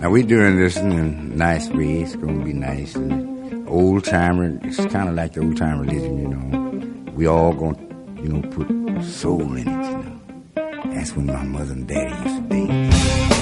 Now we're doing this in a nice way. It's to be nice. and Old timer, it's kind of like the old time religion, you know. We all to, you know, put soul in it, you know. That's when my mother and daddy used to dance.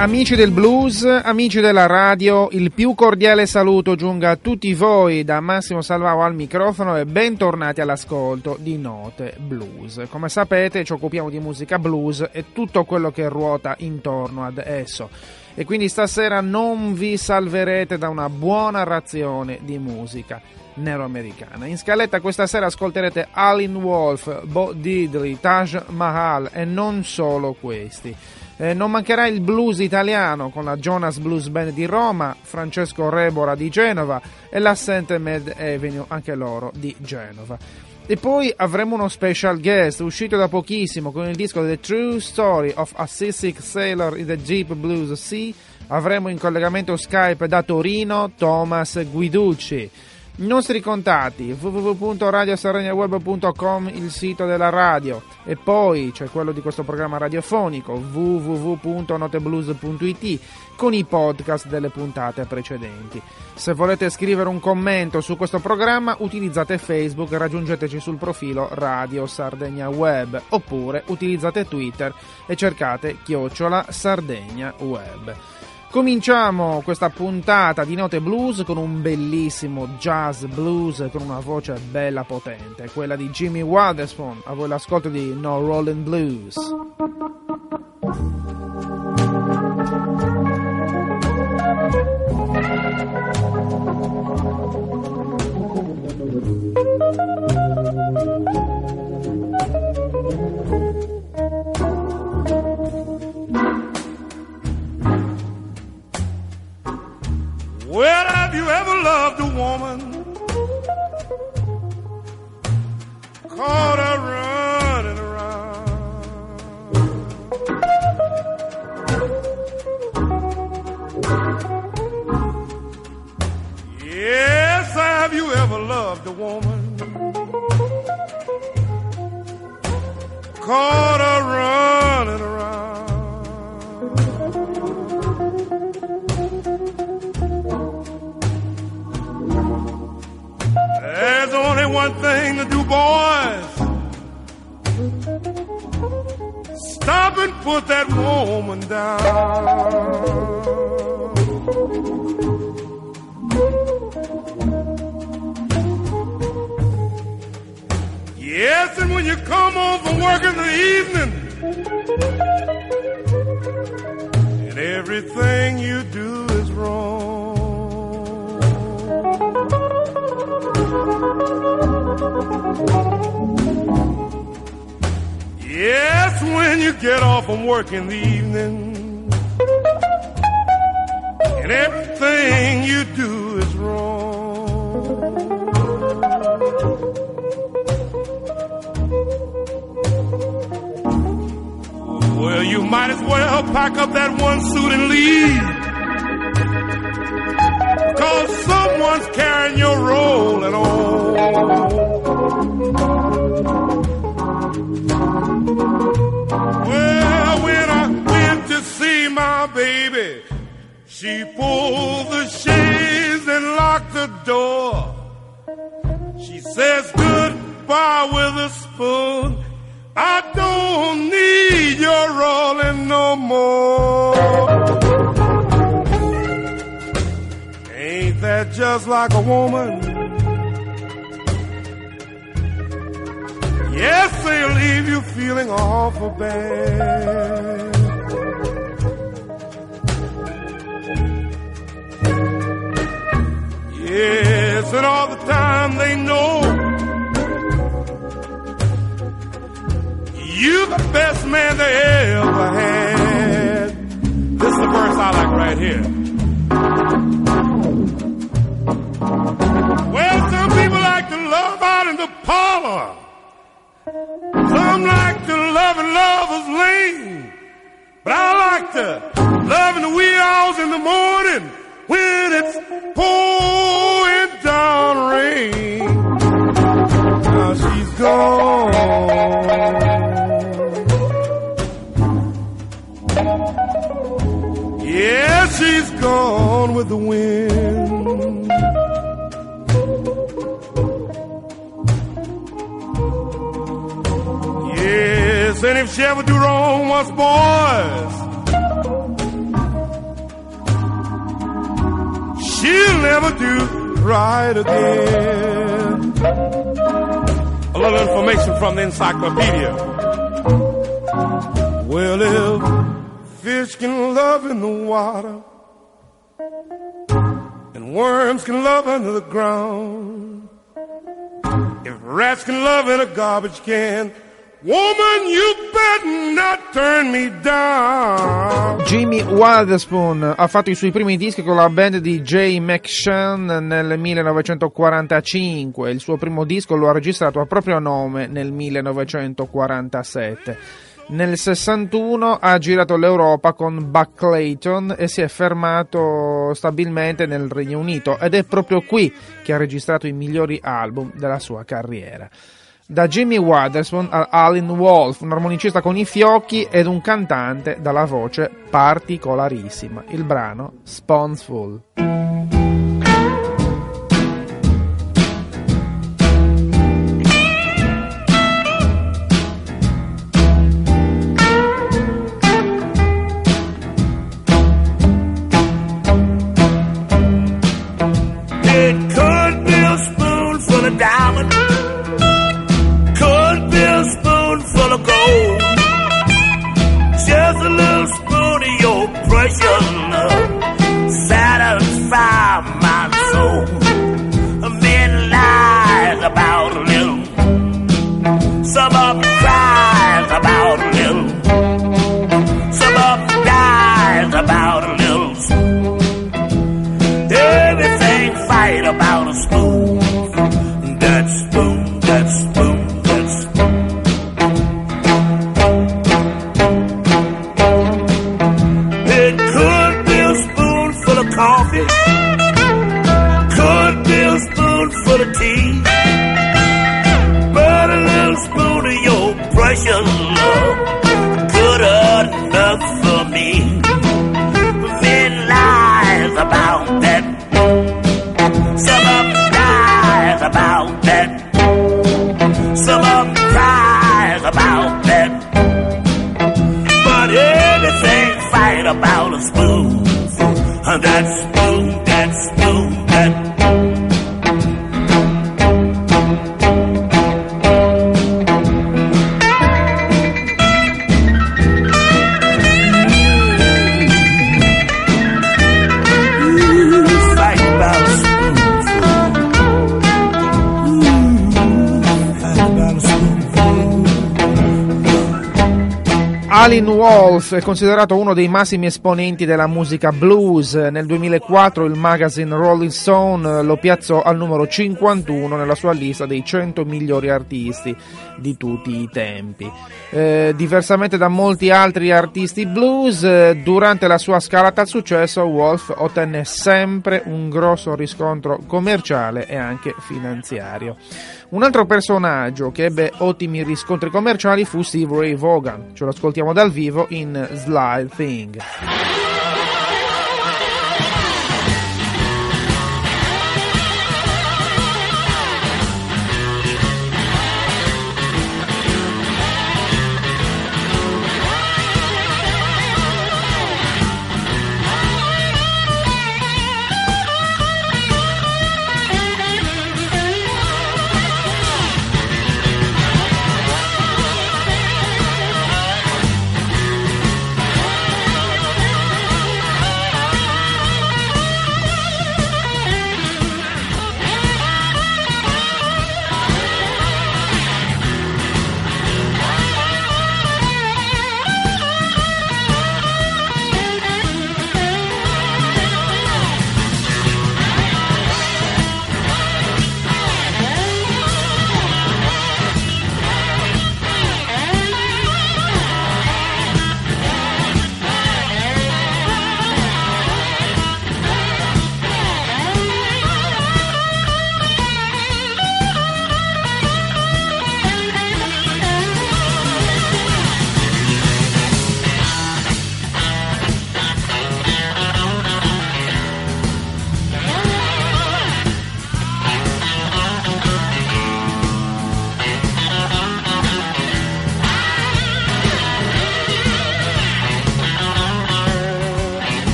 Amici del blues, amici della radio, il più cordiale saluto giunga a tutti voi da Massimo Salvao al microfono e bentornati all'ascolto di Note Blues. Come sapete ci occupiamo di musica blues e tutto quello che ruota intorno ad esso. E quindi stasera non vi salverete da una buona razione di musica nero-americana. In scaletta questa sera ascolterete Alin Wolf, Bo Diddley, Taj Mahal e non solo questi. Eh, non mancherà il blues italiano con la Jonas Blues Band di Roma, Francesco Rebora di Genova e l'Assente Med Avenue, anche loro di Genova. E poi avremo uno special guest uscito da pochissimo con il disco The True Story of a Seasick Sailor in the Jeep Blues Sea. Avremo in collegamento Skype da Torino Thomas Guiducci. I nostri contatti www.radiosarregnaweb.com il sito della radio e poi c'è quello di questo programma radiofonico www.noteblues.it con i podcast delle puntate precedenti. Se volete scrivere un commento su questo programma utilizzate Facebook, raggiungeteci sul profilo Radio Sardegna Web oppure utilizzate Twitter e cercate chiocciola Sardegna Web. Cominciamo questa puntata di Note Blues con un bellissimo jazz blues con una voce bella potente, quella di Jimmy Waterspoon. A voi l'ascolto di No Rollin' Blues. Well, have you ever loved a woman? Caught her running around. Yes, have you ever loved a woman? Caught her running around. Thing to do, boys. Stop and put that woman down. Yes, and when you come home from work in the evening, and everything you do is wrong. Yes, when you get off from work in the evening, and everything you do is wrong. Well, you might as well pack up that one suit and leave. Cause someone's carrying your rolling on. Well, when I went to see my baby, she pulled the shades and locked the door. She says goodbye with a spoon. I don't need your rolling no more. Ain't that just like a woman? Yes, they'll leave you feeling awful bad. Yes, and all the time they know you're the best man they ever had. This is the verse I like right here. love is lame, But I like to love in the wee hours in the morning when it's pouring down rain. Now she's gone. Yeah, she's gone with the wind. And if she ever do wrong once, boys, she'll never do right again. A little information from the encyclopedia. Well, if fish can love in the water, and worms can love under the ground, if rats can love in a garbage can, woman, you better not turn me down. Jimmy Witherspoon ha fatto i suoi primi dischi con la band di Jay McShann nel 1945, il suo primo disco lo ha registrato a proprio nome nel 1947. Nel 61 ha girato l'Europa con Buck Clayton e si è fermato stabilmente nel Regno Unito ed è proprio qui che ha registrato i migliori album della sua carriera. Da Jimmy Witherspoon a Alan Wolf, un armonicista con i fiocchi ed un cantante dalla voce particolarissima. Il brano Spoonsful. È considerato uno dei massimi esponenti della musica blues. Nel 2004 il magazine Rolling Stone lo piazzò al numero 51 nella sua lista dei 100 migliori artisti di tutti i tempi. Eh, diversamente da molti altri artisti blues, eh, durante la sua scalata al successo Wolf ottenne sempre un grosso riscontro commerciale e anche finanziario. Un altro personaggio che ebbe ottimi riscontri commerciali fu Steve Ray Vaughan. Ce lo ascoltiamo dal vivo in Sly Thing.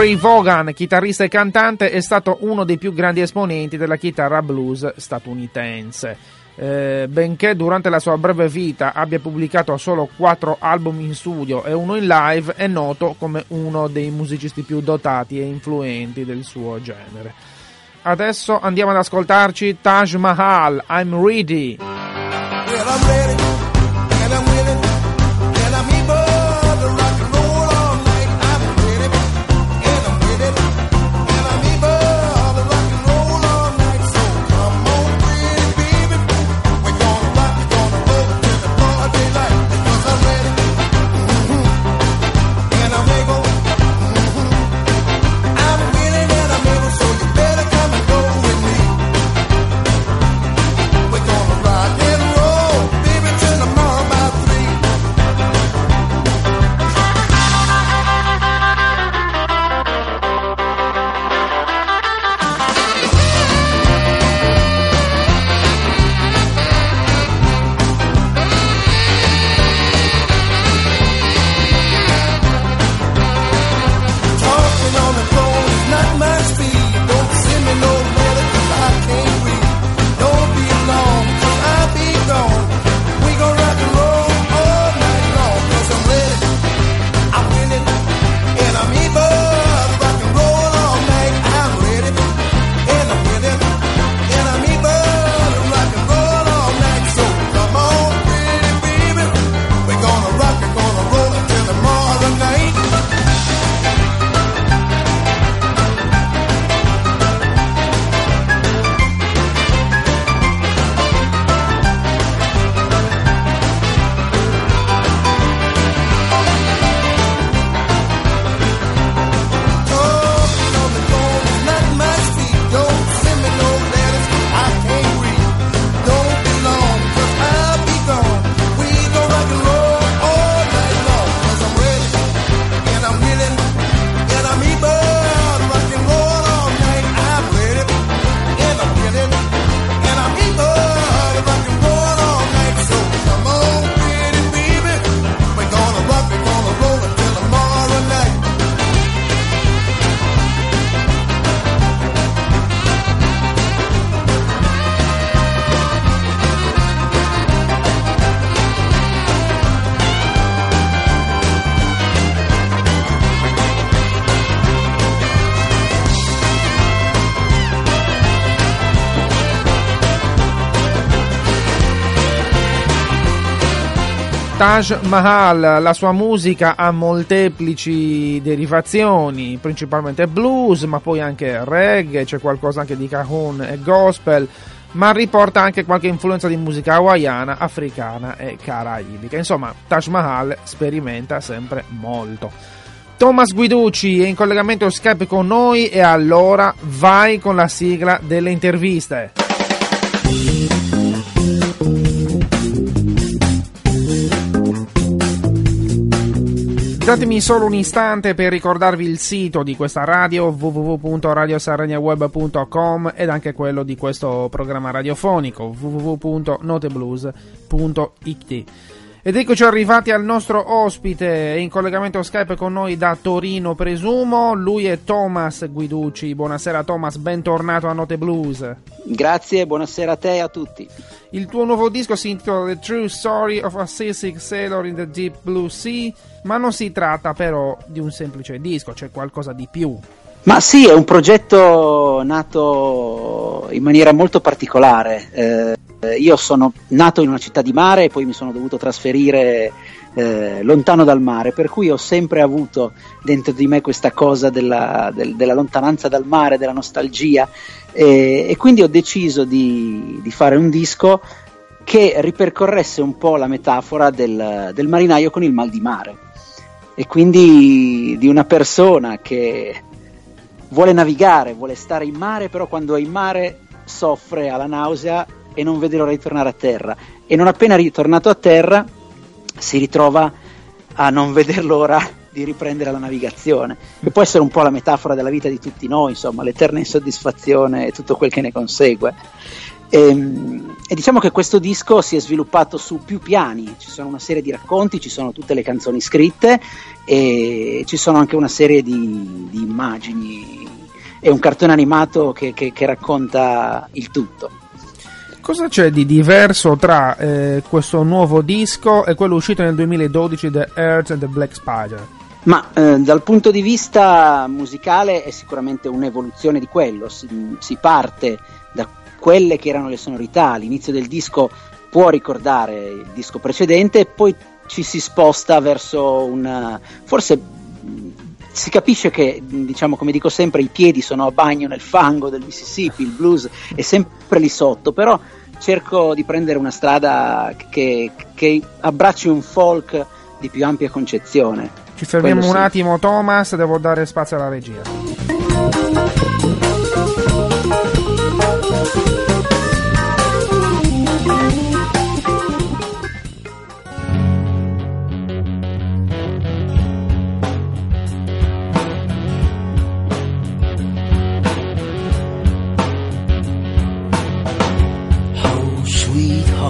Ray Vaughan, chitarrista e cantante, è stato uno dei più grandi esponenti della chitarra blues statunitense. Eh, benché durante la sua breve vita abbia pubblicato solo quattro album in studio e uno in live, è noto come uno dei musicisti più dotati e influenti del suo genere. Adesso andiamo ad ascoltarci Taj Mahal, I'm Ready. Well, I'm ready, Taj Mahal, la sua musica ha molteplici derivazioni, principalmente blues, ma poi anche reggae, c'è qualcosa anche di cajon e gospel, ma riporta anche qualche influenza di musica hawaiana, africana e caraibica. Insomma, Taj Mahal sperimenta sempre molto. Thomas Guiducci è in collegamento Skype con noi e allora vai con la sigla delle interviste. Datemi solo un istante per ricordarvi il sito di questa radio www.radiosaraniaweb.com ed anche quello di questo programma radiofonico www.noteblues.it. Ed eccoci arrivati al nostro ospite in collegamento Skype con noi da Torino, presumo. Lui è Thomas Guiducci. Buonasera Thomas, bentornato a Note Blues. Grazie, buonasera a te e a tutti. Il tuo nuovo disco si intitola The True Story of a Seasick Sailor in the Deep Blue Sea, ma non si tratta però di un semplice disco, c'è qualcosa di più. Ma sì, è un progetto nato in maniera molto particolare. Eh, io sono nato in una città di mare e poi mi sono dovuto trasferire eh, lontano dal mare, per cui ho sempre avuto dentro di me questa cosa della, del- della lontananza dal mare, della nostalgia e, e quindi ho deciso di, di fare un disco che ripercorresse un po' la metafora del, del marinaio con il mal di mare e quindi di una persona che vuole navigare, vuole stare in mare, però quando è in mare soffre, ha la nausea e non vede l'ora di tornare a terra. E non appena ritornato a terra si ritrova a non veder l'ora di riprendere la navigazione, che può essere un po' la metafora della vita di tutti noi, insomma, l'eterna insoddisfazione e tutto quel che ne consegue. Ehm, e diciamo che questo disco si è sviluppato su più piani, ci sono una serie di racconti, ci sono tutte le canzoni scritte e ci sono anche una serie di, di immagini e un cartone animato che, che- che racconta il tutto. Cosa c'è di diverso tra eh, questo nuovo disco e quello uscito nel 2012 The Earth and the Black Spider? Ma eh, dal punto di vista musicale è sicuramente un'evoluzione di quello, si, si parte da quelle che erano le sonorità, l'inizio del disco può ricordare il disco precedente e poi ci si sposta verso una... forse si capisce che, diciamo come dico sempre, i piedi sono a bagno nel fango del Mississippi, il blues è sempre lì sotto, però cerco di prendere una strada che, che abbracci un folk di più ampia concezione. Ci fermiamo Quello un sì. attimo, Thomas, devo dare spazio alla regia.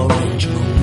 Orange moon.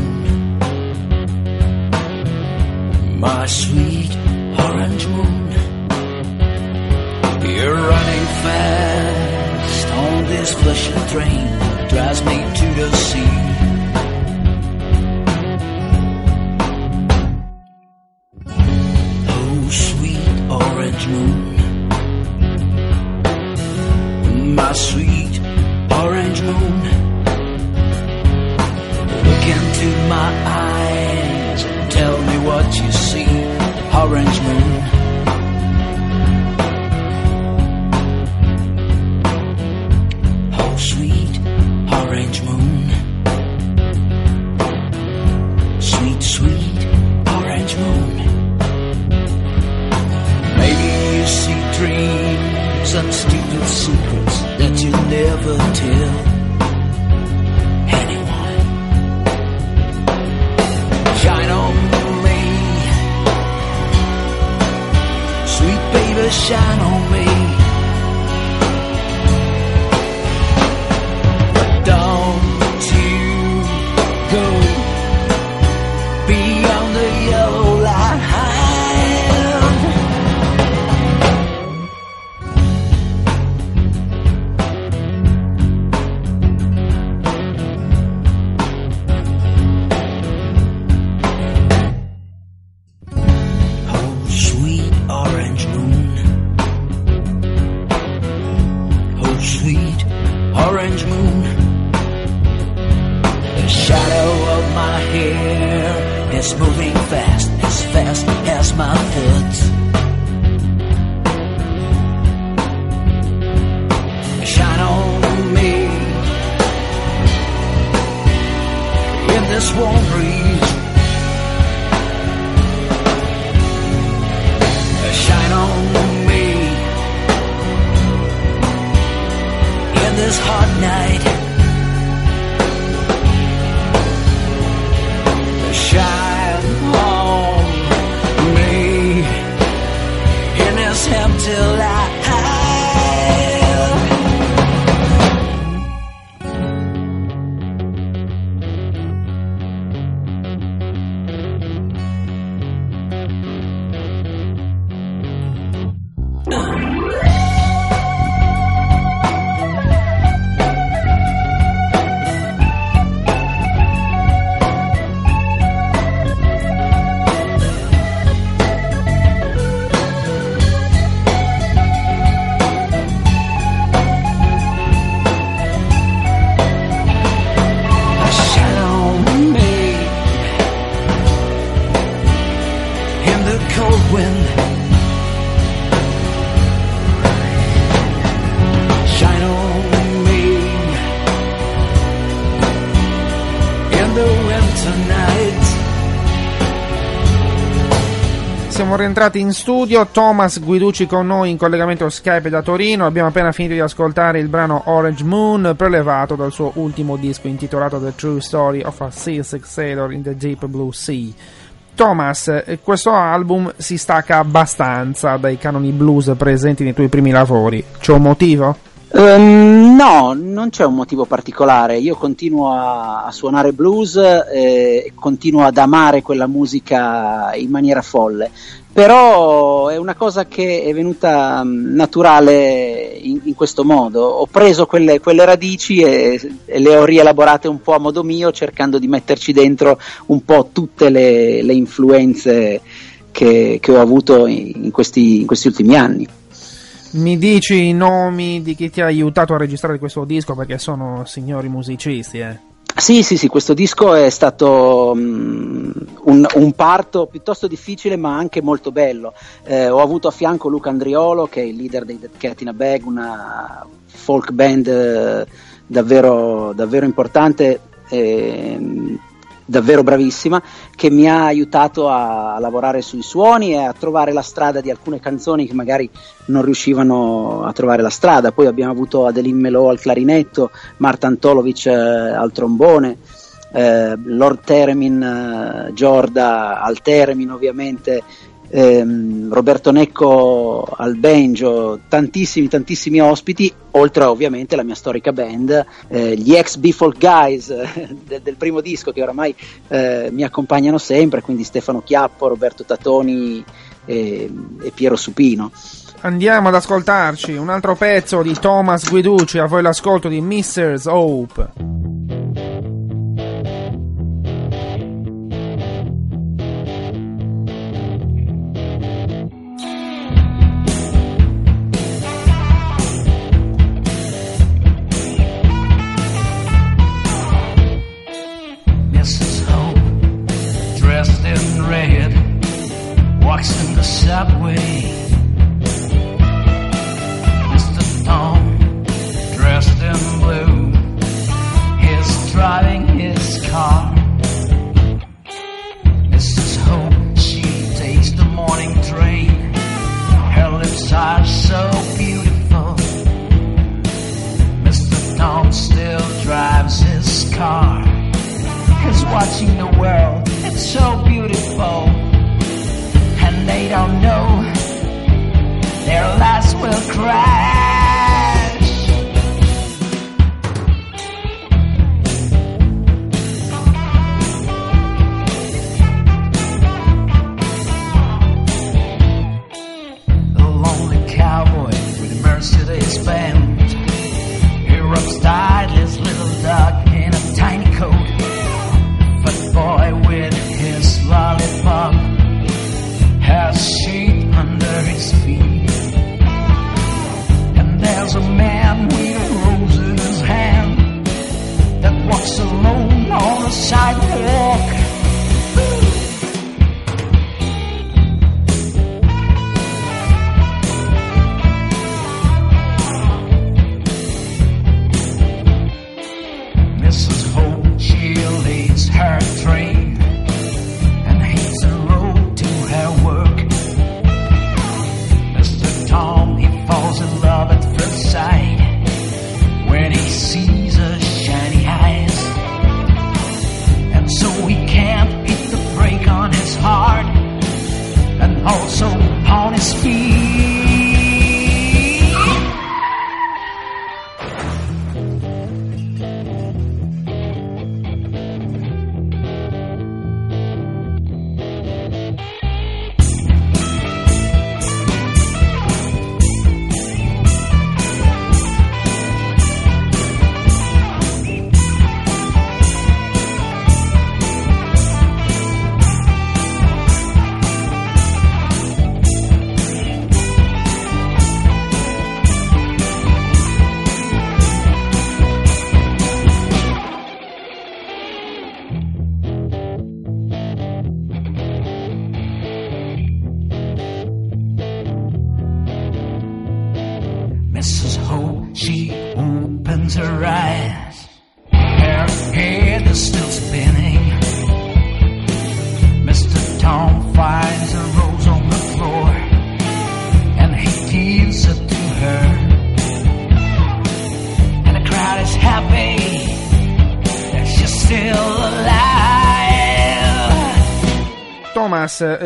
Rientrati in studio, Thomas Guiducci con noi in collegamento Skype da Torino. Abbiamo appena finito di ascoltare il brano Orange Moon, prelevato dal suo ultimo disco intitolato The True Story of a Seasick Sailor in the Deep Blue Sea. Thomas, eh, questo album si stacca abbastanza dai canoni blues presenti nei tuoi primi lavori. C'è un motivo? Ehm, no, non c'è un motivo particolare. Io continuo a, a suonare blues eh, e continuo ad amare quella musica in maniera folle. Però è una cosa che è venuta mm, naturale in, in questo modo. Ho preso quelle, quelle radici e, e le ho rielaborate un po' a modo mio, cercando di metterci dentro un po' tutte le, le influenze che, che ho avuto in, questi, in questi ultimi anni. Mi dici i nomi di chi ti ha aiutato a registrare questo disco perché sono signori musicisti, eh? Sì, sì, sì, questo disco è stato mm, un, un parto piuttosto difficile ma anche molto bello. Eh, ho avuto a fianco Luca Andriolo che è il leader dei Dead Cat in a Bag, una folk band eh, davvero, davvero importante. eh, davvero bravissima che mi ha aiutato a, lavorare sui suoni e a trovare la strada di alcune canzoni che magari non riuscivano a trovare la strada. Poi abbiamo avuto Adeline Melò al clarinetto, Marta Antolovic eh, al trombone, eh, Lord Teremin, eh, Giorda al Teremin ovviamente, ehm, Roberto Necco al banjo, tantissimi tantissimi ospiti, oltre ovviamente la mia storica band, eh, gli ex B-Folk Guys del, del primo disco che oramai eh, mi accompagnano sempre, quindi Stefano Chiappo, Roberto Tatoni e, e Piero Supino. Andiamo ad ascoltarci un altro pezzo di Thomas Guiducci, a voi l'ascolto di Mrs. Hope.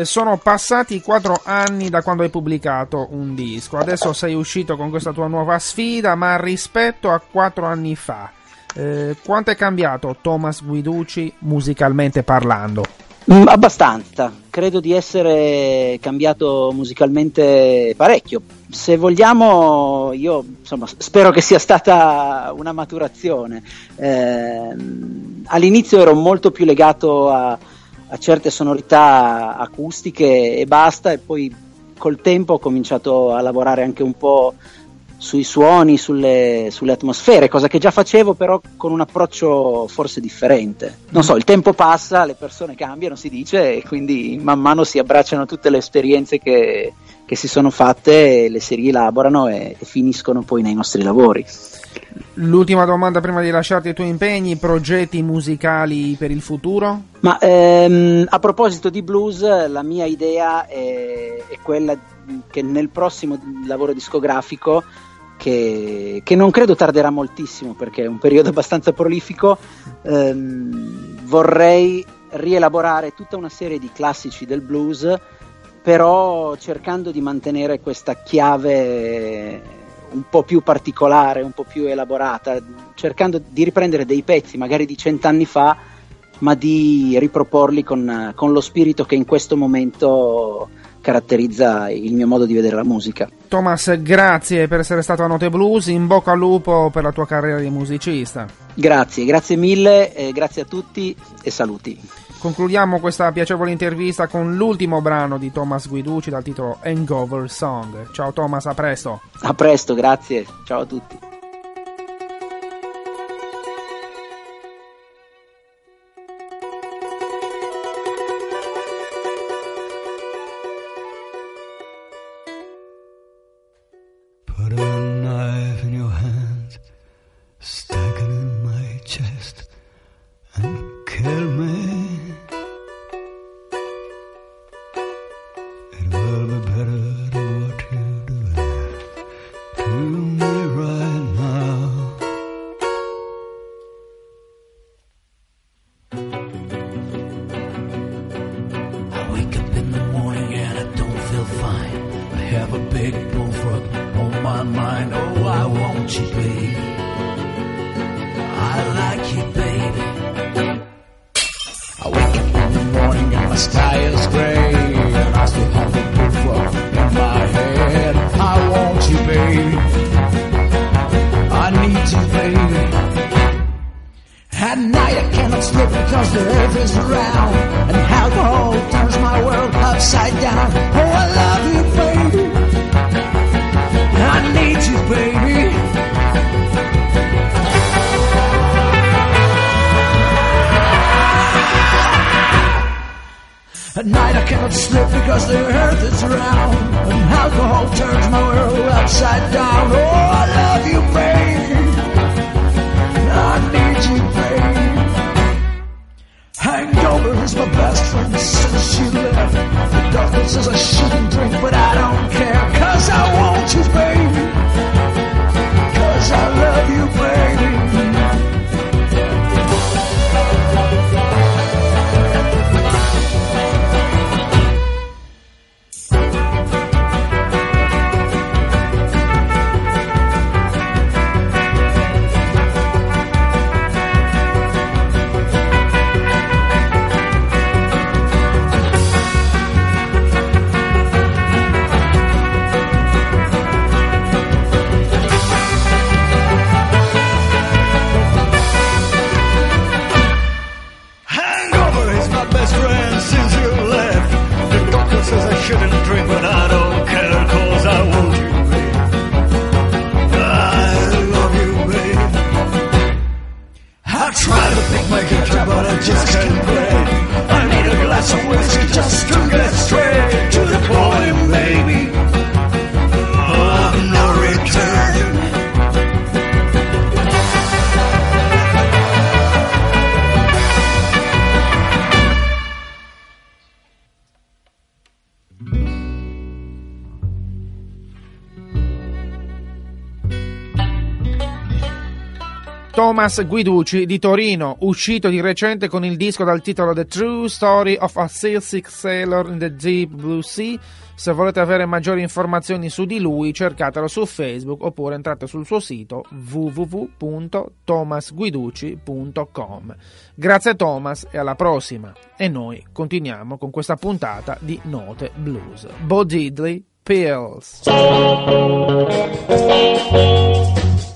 Sono passati quattro anni da quando hai pubblicato un disco, adesso sei uscito con questa tua nuova sfida, ma rispetto a quattro anni fa, eh, quanto è cambiato Thomas Guiducci musicalmente parlando? Mm, abbastanza, credo di essere cambiato musicalmente parecchio. Se vogliamo, io insomma, spero che sia stata una maturazione. Eh, all'inizio ero molto più legato a, a certe sonorità acustiche e basta, e poi col tempo ho cominciato a lavorare anche un po' sui suoni, sulle, sulle, atmosfere, cosa che già facevo però con un approccio forse differente. Non so, il tempo passa, le persone cambiano, si dice, e quindi man mano si abbracciano tutte le esperienze che, che si sono fatte, le si rielaborano e, e finiscono poi nei nostri lavori. L'ultima domanda prima di lasciarti i tuoi impegni, progetti musicali per il futuro? Ma ehm, a proposito di blues, la mia idea è, è quella che nel prossimo lavoro discografico che, che, non credo tarderà moltissimo perché è un periodo abbastanza prolifico, ehm, vorrei rielaborare tutta una serie di classici del blues, però cercando di mantenere questa chiave un po' più particolare, un po' più elaborata, cercando di riprendere dei pezzi magari di cent'anni fa, ma di riproporli con, con lo spirito che in questo momento caratterizza il mio modo di vedere la musica. Thomas, grazie per essere stato a Note Blues, in bocca al lupo per la tua carriera di musicista. Grazie, grazie mille, eh, grazie a tutti e saluti. Concludiamo questa piacevole intervista con l'ultimo brano di Thomas Guiducci dal titolo Hangover Song. Ciao Thomas, a presto. A presto, grazie. Ciao a tutti. Need you, baby. At night I cannot sleep because the earth is round And alcohol turns my world upside down Oh, I love you, At night I cannot sleep because the earth is round And alcohol turns my world upside down Oh, I love you, baby I need you, baby. Hangover is my best friend since she left. The doctor says I shouldn't drink, but I don't care. Cause I want you, baby. Cause I love you, baby. Thomas Guiducci di Torino, uscito di recente con il disco dal titolo The True Story of a Seasick Sailor in the Deep Blue Sea. Se volete avere maggiori informazioni su di lui, cercatelo su Facebook oppure entrate sul suo sito www.thomasguiducci.com. Grazie Thomas e alla prossima. E noi continuiamo con questa puntata di Note Blues. Bo Diddley, Pills.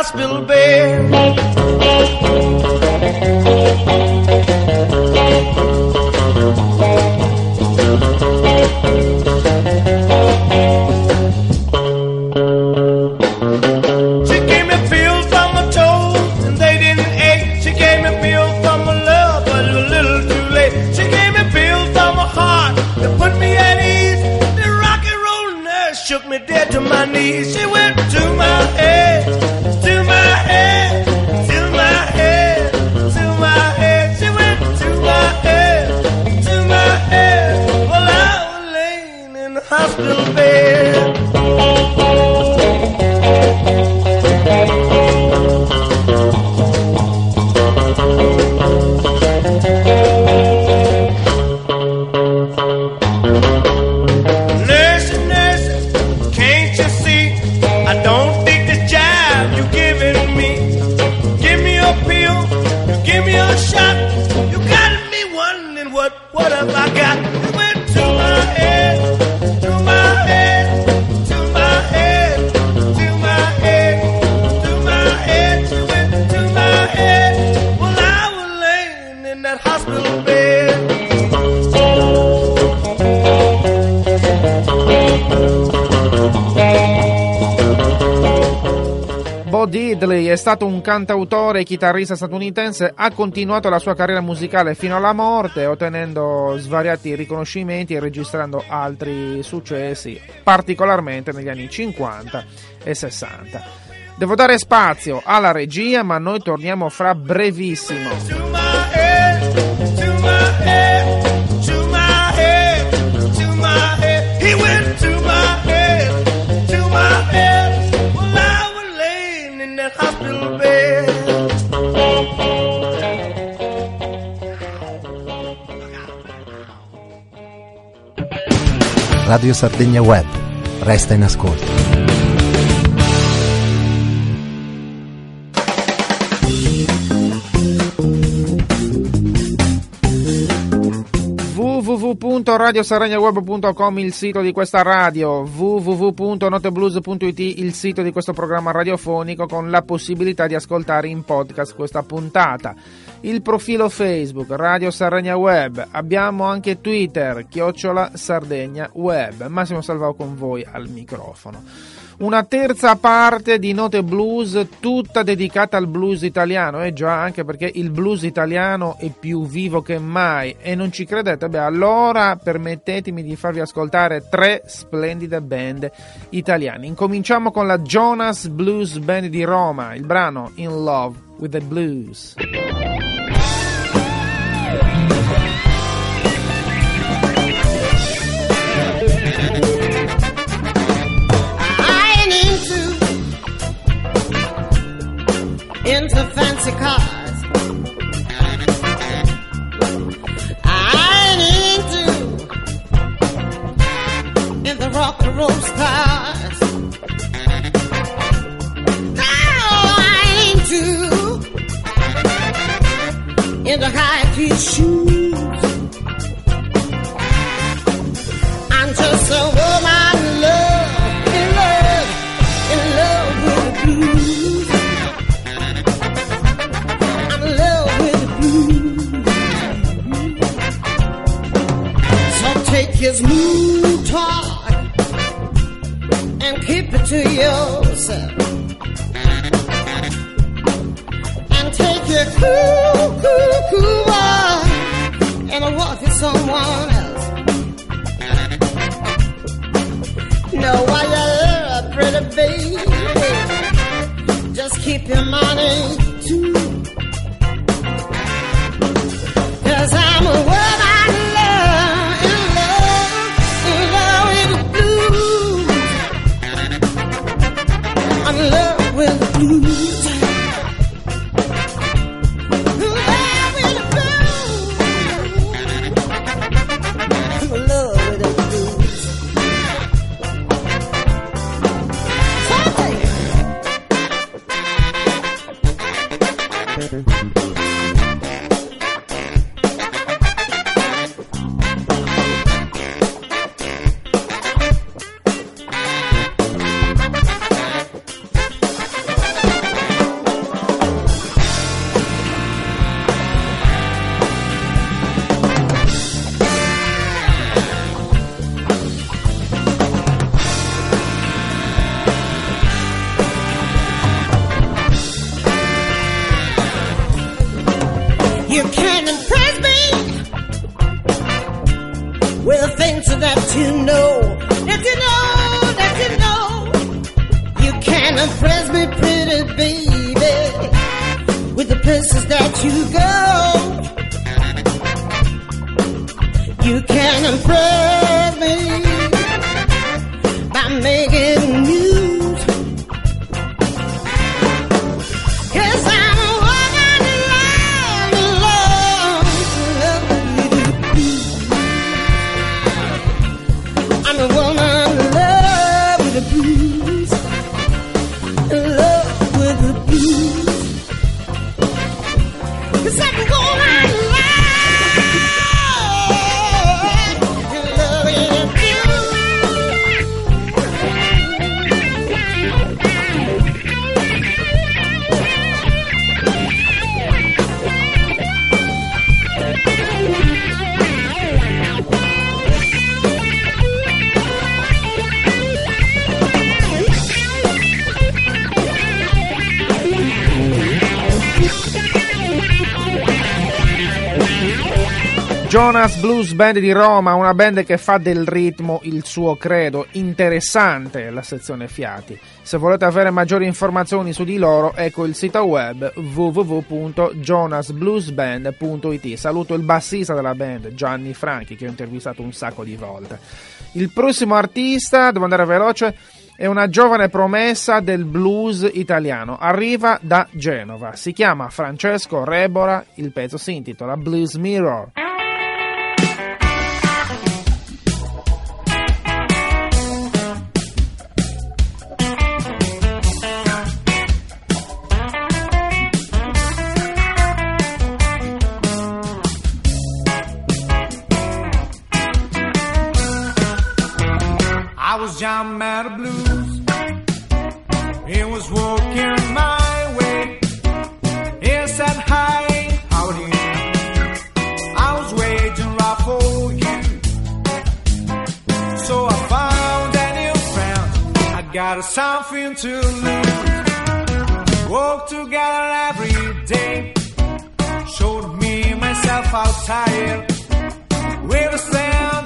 hospital bed. È stato un cantautore e chitarrista statunitense, ha continuato la sua carriera musicale fino alla morte, ottenendo svariati riconoscimenti e registrando altri successi, particolarmente negli anni 50 e 60. Devo dare spazio alla regia, ma noi torniamo fra brevissimo. Radio Sardegna Web. Resta in ascolto. www.radiosaragnaweb.com il sito di questa radio, www.noteblues.it il sito di questo programma radiofonico con la possibilità di ascoltare in podcast questa puntata. Il profilo Facebook Radio Sardegna Web, abbiamo anche Twitter, chiocciola Sardegna Web. Massimo Salvao con voi al microfono. Una terza parte di note blues tutta dedicata al blues italiano, e già anche perché il blues italiano è più vivo che mai e non ci credete? Beh, allora permettetemi di farvi ascoltare tre splendide band italiane. Incominciamo con la Jonas Blues Band di Roma, il brano In Love with the Blues. Fancy cars. I ain't into in the rock and roll stars. No, I ain't into in the high heel shoes. His mood talk and keep it to yourself and take your cool, cool, cool walk and walk with someone else. Know why you're a pretty baby. Just keep your money too. Places that you go. You can impress me by making news. Jonas Blues Band di Roma, una band che fa del ritmo il suo credo. Interessante la sezione fiati. Se volete avere maggiori informazioni su di loro, ecco il sito web www.jonasbluesband.it. Saluto il bassista della band, Gianni Franchi, che ho intervistato un sacco di volte. Il prossimo artista, devo andare veloce, è una giovane promessa del blues italiano. Arriva da Genova. Si chiama Francesco Rebora. Il pezzo si intitola Blues Mirror. I was John Matter Blues. It was walking my way. He said, Hi, howdy. I was waiting right for you. So I found a new friend. I got something to lose. Walk together every day. Showed me myself outside. With a sound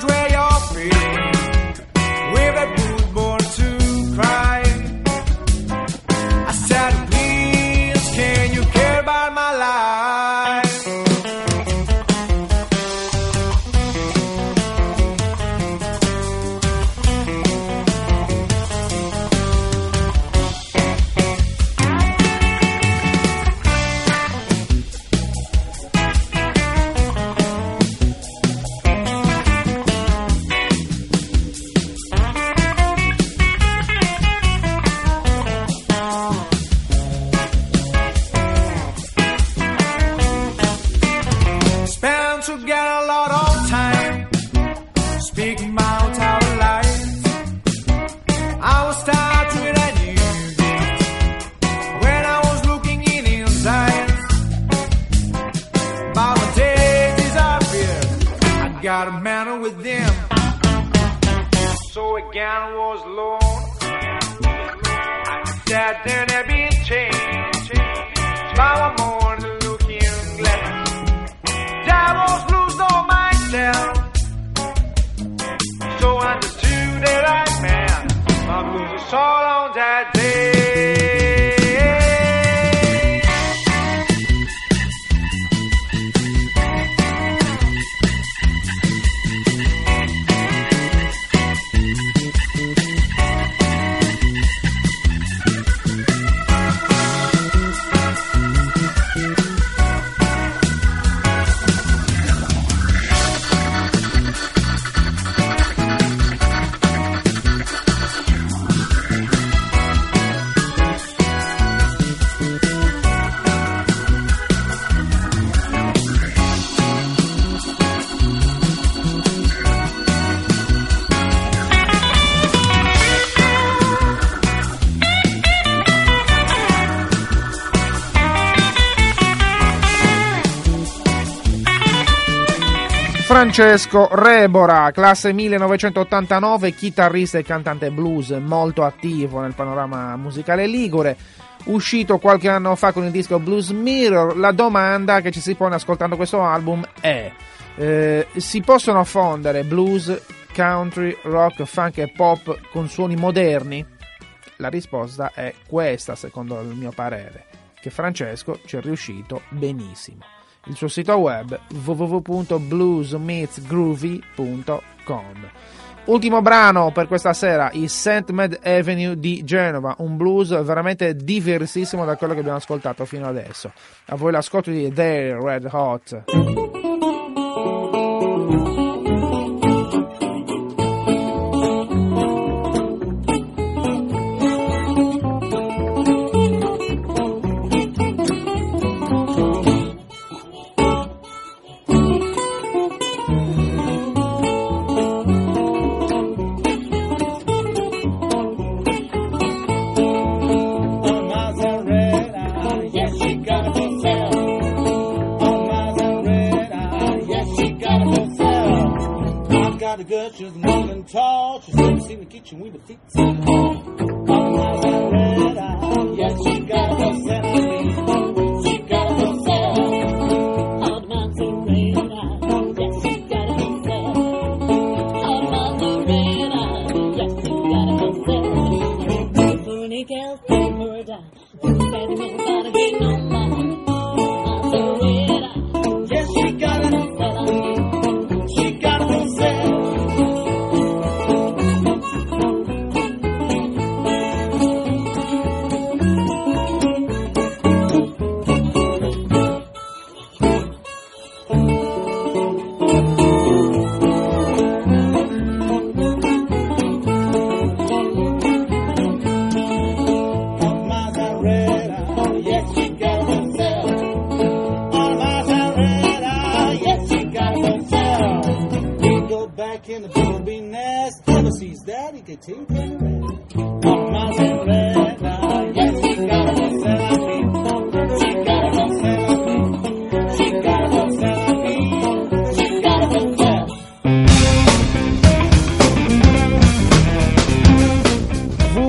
Francesco Rebora, classe 1989, chitarrista e cantante blues molto attivo nel panorama musicale ligure. Uscito qualche anno fa con il disco Blues Mirror, la domanda che ci si pone ascoltando questo album è: eh, si possono fondere blues, country, rock, funk e pop con suoni moderni? La risposta è questa, secondo il mio parere, che Francesco ci è riuscito benissimo il suo sito web www.bluesmeetsgroovy.com. Ultimo brano per questa sera, i St. Med Avenue di Genova, un blues veramente diversissimo da quello che abbiamo ascoltato fino adesso. A voi l'ascolto di They're Red Hot. good, she was more than tall. She said, in the kitchen, with the feet.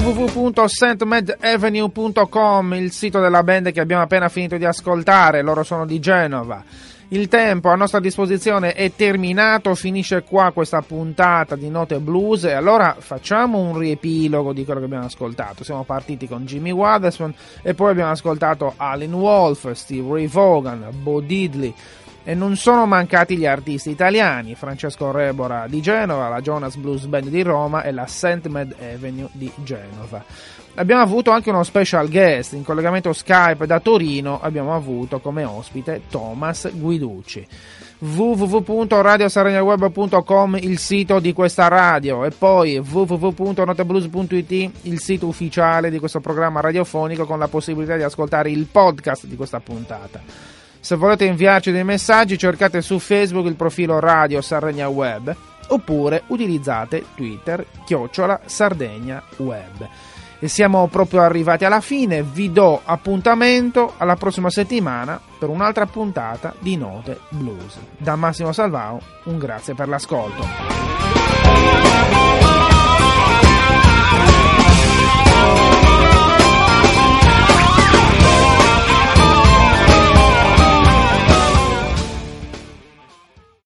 www.stmedavenue.com, il sito della band che abbiamo appena finito di ascoltare, loro sono di Genova. Il tempo a nostra disposizione è terminato, finisce qua questa puntata di Note Blues e allora facciamo un riepilogo di quello che abbiamo ascoltato. Siamo partiti con Jimmy Waterspoon e poi abbiamo ascoltato Alan Wolf, Steve Ray Vaughan, Bo Diddley e non sono mancati gli artisti italiani, Francesco Rebora di Genova, la Jonas Blues Band di Roma e la St. Med Avenue di Genova. Abbiamo avuto anche uno special guest in collegamento Skype da Torino, abbiamo avuto come ospite Thomas Guiducci www.radiosaragnaweb.com il sito di questa radio e poi www.noteblues.it il sito ufficiale di questo programma radiofonico con la possibilità di ascoltare il podcast di questa puntata. Se volete inviarci dei messaggi cercate su Facebook il profilo Radio Sardegna Web oppure utilizzate Twitter chiocciola Sardegna Web. E siamo proprio arrivati alla fine, vi do appuntamento alla prossima settimana per un'altra puntata di Note Blues. Da Massimo Salvao un grazie per l'ascolto.